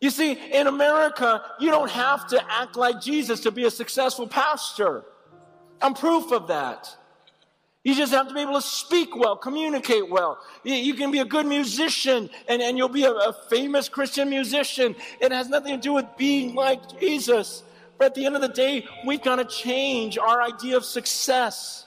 You see, in America, you don't have to act like Jesus to be a successful pastor. I'm proof of that. You just have to be able to speak well, communicate well. You, can be a good musician and, and you'll be a, a famous Christian musician. It has nothing to do with being like Jesus. But at the end of the day, we've got to change our idea of success.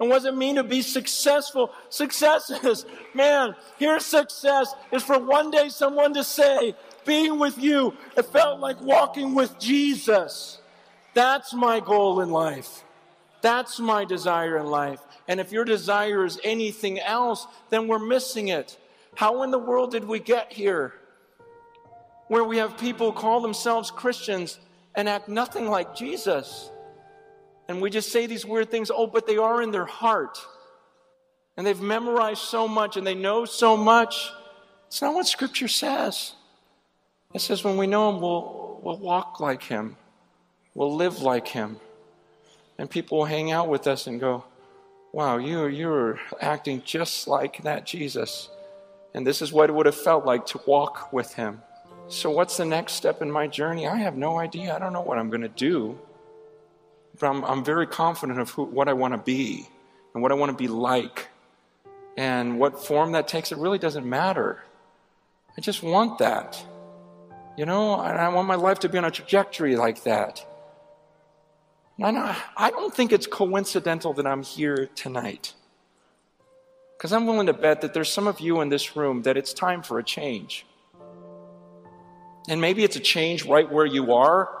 And what does it mean to be successful? Success is, man, here's success is for one day someone to say, being with you, it felt like walking with Jesus. That's my goal in life. That's my desire in life. And if your desire is anything else, then we're missing it. How in the world did we get here? Where we have people call themselves Christians and act nothing like Jesus. And we just say these weird things, oh, but they are in their heart. And they've memorized so much and they know so much. It's not what Scripture says. It says when we know Him, we'll, we'll walk like Him, we'll live like Him. And people will hang out with us and go, wow, you, you're acting just like that Jesus. And this is what it would have felt like to walk with Him. So, what's the next step in my journey? I have no idea. I don't know what I'm going to do. But I'm, I'm very confident of who, what I want to be and what I want to be like. And what form that takes, it really doesn't matter. I just want that. You know, I want my life to be on a trajectory like that. And I don't think it's coincidental that I'm here tonight. Because I'm willing to bet that there's some of you in this room that it's time for a change. And maybe it's a change right where you are,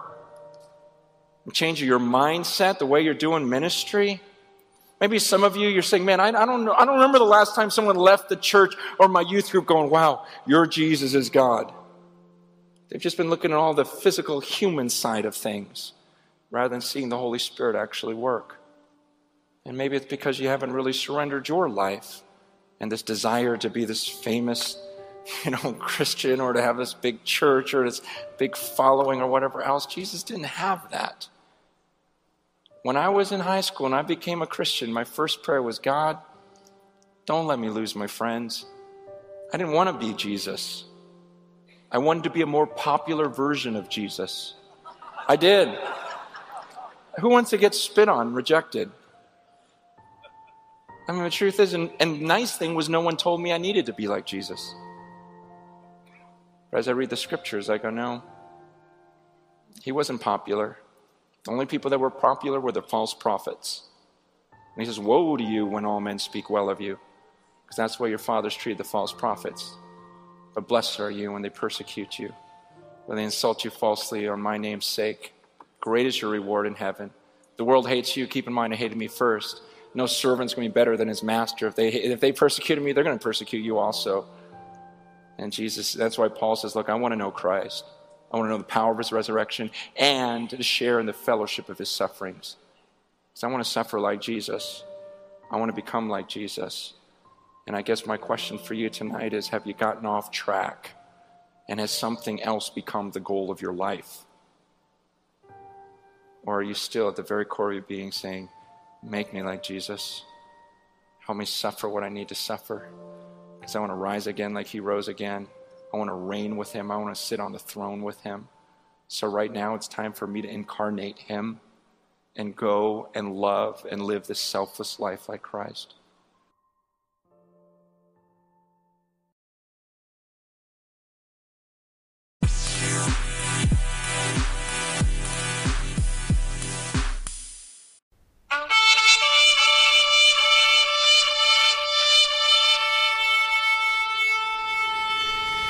change of your mindset, the way you're doing ministry. Maybe some of you, you're saying, man, I, I, don't know, I don't remember the last time someone left the church or my youth group going, wow, your Jesus is God. They've just been looking at all the physical human side of things rather than seeing the Holy Spirit actually work. And maybe it's because you haven't really surrendered your life and this desire to be this famous, you know, Christian or to have this big church or this big following or whatever else. Jesus didn't have that. When I was in high school and I became a Christian, my first prayer was God, don't let me lose my friends. I didn't want to be Jesus. I wanted to be a more popular version of Jesus. I did. Who wants to get spit on, rejected? I mean, the truth is, and, and nice thing was, no one told me I needed to be like Jesus. But as I read the scriptures, I go, no, he wasn't popular. The only people that were popular were the false prophets. And he says, Woe to you when all men speak well of you, because that's why your fathers treated the false prophets. But blessed are you when they persecute you, when they insult you falsely on my name's sake. Great is your reward in heaven. The world hates you. Keep in mind, it hated me first. No servant's going to be better than his master. If they, if they persecuted me, they're going to persecute you also. And Jesus, that's why Paul says, Look, I want to know Christ. I want to know the power of his resurrection and to share in the fellowship of his sufferings. Because I want to suffer like Jesus. I want to become like Jesus. And I guess my question for you tonight is have you gotten off track? And has something else become the goal of your life? Or are you still at the very core of your being saying, Make me like Jesus? Help me suffer what I need to suffer? Because I want to rise again like he rose again. I want to reign with him. I want to sit on the throne with him. So, right now, it's time for me to incarnate him and go and love and live this selfless life like Christ.